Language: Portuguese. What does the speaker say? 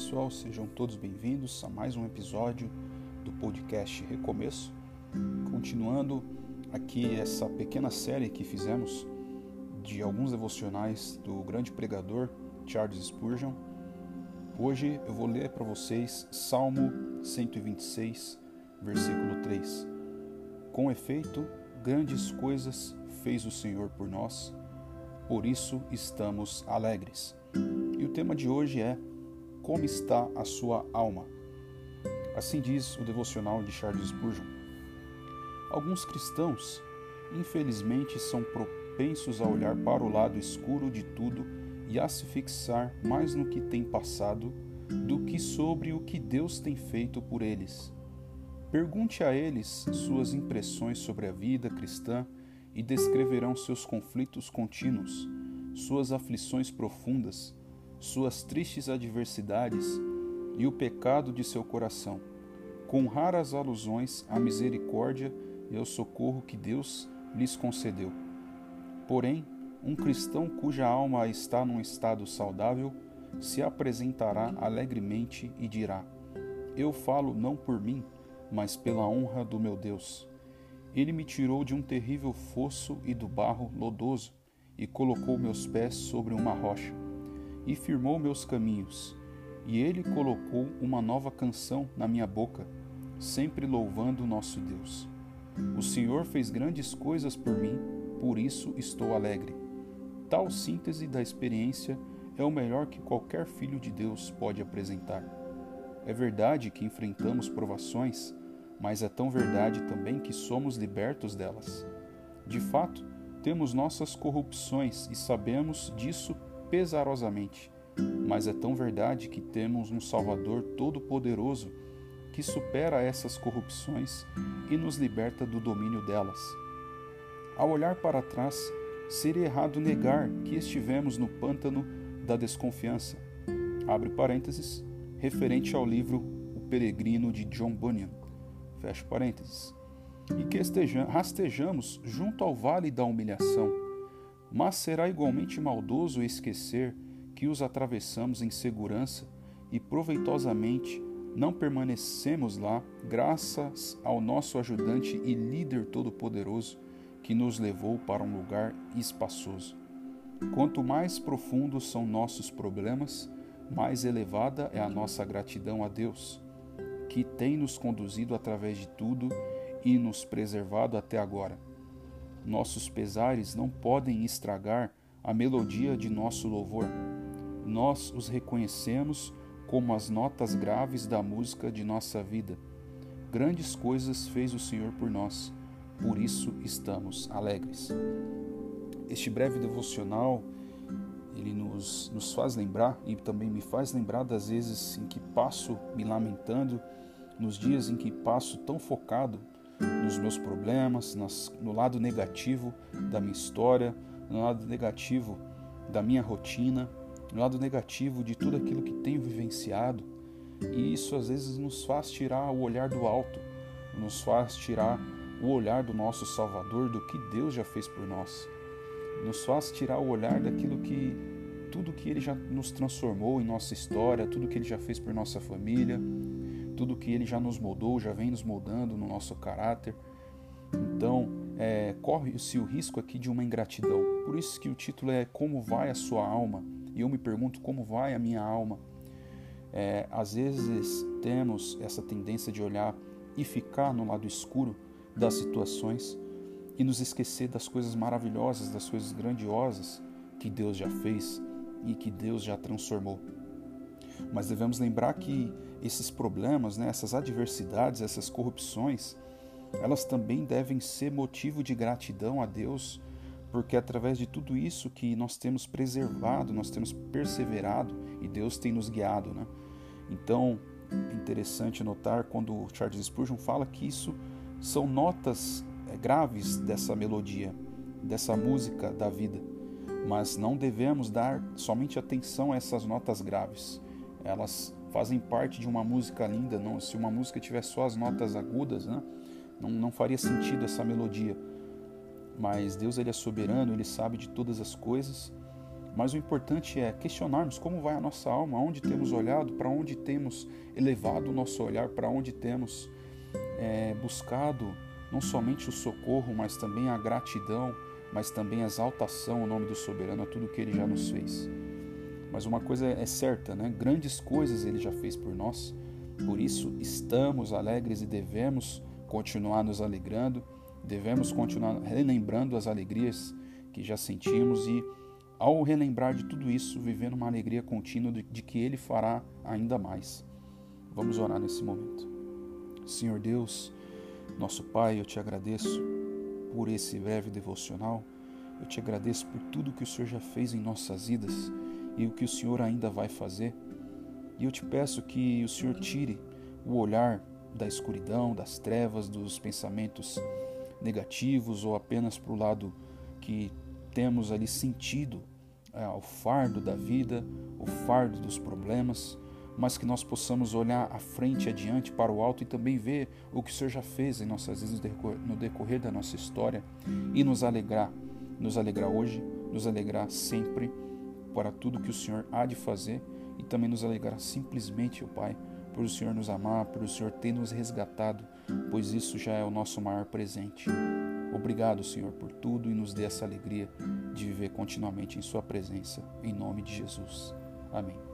pessoal, sejam todos bem-vindos a mais um episódio do podcast Recomeço. Continuando aqui essa pequena série que fizemos de alguns devocionais do grande pregador Charles Spurgeon. Hoje eu vou ler para vocês Salmo 126, versículo 3. Com efeito, grandes coisas fez o Senhor por nós, por isso estamos alegres. E o tema de hoje é Como está a sua alma? Assim diz o devocional de Charles Spurgeon. Alguns cristãos, infelizmente, são propensos a olhar para o lado escuro de tudo e a se fixar mais no que tem passado do que sobre o que Deus tem feito por eles. Pergunte a eles suas impressões sobre a vida cristã e descreverão seus conflitos contínuos, suas aflições profundas, suas tristes adversidades e o pecado de seu coração, com raras alusões à misericórdia e ao socorro que Deus lhes concedeu. Porém, um cristão cuja alma está num estado saudável se apresentará alegremente e dirá: Eu falo não por mim, mas pela honra do meu Deus. Ele me tirou de um terrível fosso e do barro lodoso, e colocou meus pés sobre uma rocha, e firmou meus caminhos. E ele colocou uma nova canção na minha boca, sempre louvando nosso Deus. O Senhor fez grandes coisas por mim, por isso estou alegre. Tal síntese da experiência é o melhor que qualquer filho de Deus pode apresentar. É verdade que enfrentamos provações, mas é tão verdade também que somos libertos delas. De fato, temos nossas corrupções e sabemos disso pesarosamente, mas é tão verdade que temos um Salvador todo-poderoso que supera essas corrupções e nos liberta do domínio delas. Ao olhar para trás, seria errado negar que estivemos no pântano da desconfiança. Abre parênteses, referente ao livro O Peregrino de John Bunyan. Fecha parênteses. E que rastejamos junto ao vale da humilhação. Mas será igualmente maldoso esquecer que os atravessamos em segurança e proveitosamente não permanecemos lá graças ao nosso ajudante e líder todo-poderoso que nos levou para um lugar espaçoso. Quanto mais profundos são nossos problemas, mais elevada é a nossa gratidão a Deus que tem nos conduzido através de tudo e nos preservado até agora. Nossos pesares não podem estragar a melodia de nosso louvor. Nós os reconhecemos como as notas graves da música de nossa vida. Grandes coisas fez o Senhor por nós, por isso estamos alegres. Este breve devocional ele nos, nos faz lembrar e também me faz lembrar das vezes em que passo me lamentando nos dias em que passo tão focado nos meus problemas, nas, no lado negativo da minha história, no lado negativo da minha rotina, no lado negativo de tudo aquilo que tenho vivenciado. E isso às vezes nos faz tirar o olhar do alto, nos faz tirar o olhar do nosso Salvador, do que Deus já fez por nós. Nos faz tirar o olhar daquilo que tudo que ele já nos transformou em nossa história, tudo que ele já fez por nossa família, tudo que Ele já nos moldou, já vem nos moldando no nosso caráter. Então, é, corre-se o risco aqui de uma ingratidão. Por isso que o título é Como vai a sua alma? E eu me pergunto como vai a minha alma. É, às vezes temos essa tendência de olhar e ficar no lado escuro das situações e nos esquecer das coisas maravilhosas, das coisas grandiosas que Deus já fez e que Deus já transformou. Mas devemos lembrar que esses problemas, né, essas adversidades, essas corrupções, elas também devem ser motivo de gratidão a Deus, porque é através de tudo isso que nós temos preservado, nós temos perseverado e Deus tem nos guiado. Né? Então, é interessante notar quando Charles Spurgeon fala que isso são notas é, graves dessa melodia, dessa música da vida, mas não devemos dar somente atenção a essas notas graves elas fazem parte de uma música linda. Não, se uma música tivesse só as notas agudas, né, não, não faria sentido essa melodia. Mas Deus ele é soberano, ele sabe de todas as coisas mas o importante é questionarmos como vai a nossa alma, aonde temos olhado, para onde temos elevado o nosso olhar, para onde temos é, buscado não somente o socorro, mas também a gratidão, mas também a exaltação ao nome do soberano, a tudo que ele já nos fez. Mas uma coisa é certa, né? Grandes coisas ele já fez por nós. Por isso estamos alegres e devemos continuar nos alegrando, devemos continuar relembrando as alegrias que já sentimos e ao relembrar de tudo isso, vivendo uma alegria contínua de, que ele fará ainda mais. Vamos orar nesse momento. Senhor Deus, nosso Pai, eu te agradeço por esse breve devocional. Eu te agradeço por tudo que o Senhor já fez em nossas vidas e o que o Senhor ainda vai fazer. E eu te peço que o Senhor tire o olhar da escuridão, das trevas, dos pensamentos negativos ou apenas para o lado que temos ali sentido é, o fardo da vida, o fardo dos problemas, mas que nós possamos olhar à frente, adiante, para o alto e também ver o que o Senhor já fez em nossas vidas no decorrer da nossa história e nos alegrar, nos alegrar hoje, nos alegrar sempre para tudo que o Senhor há de fazer e também nos alegrar simplesmente, ó Pai, por o Senhor nos amar, por o Senhor ter nos resgatado, pois isso já é o nosso maior presente. Obrigado, Senhor, por tudo e nos dê essa alegria de viver continuamente em Sua presença. Em nome de Jesus. Amém.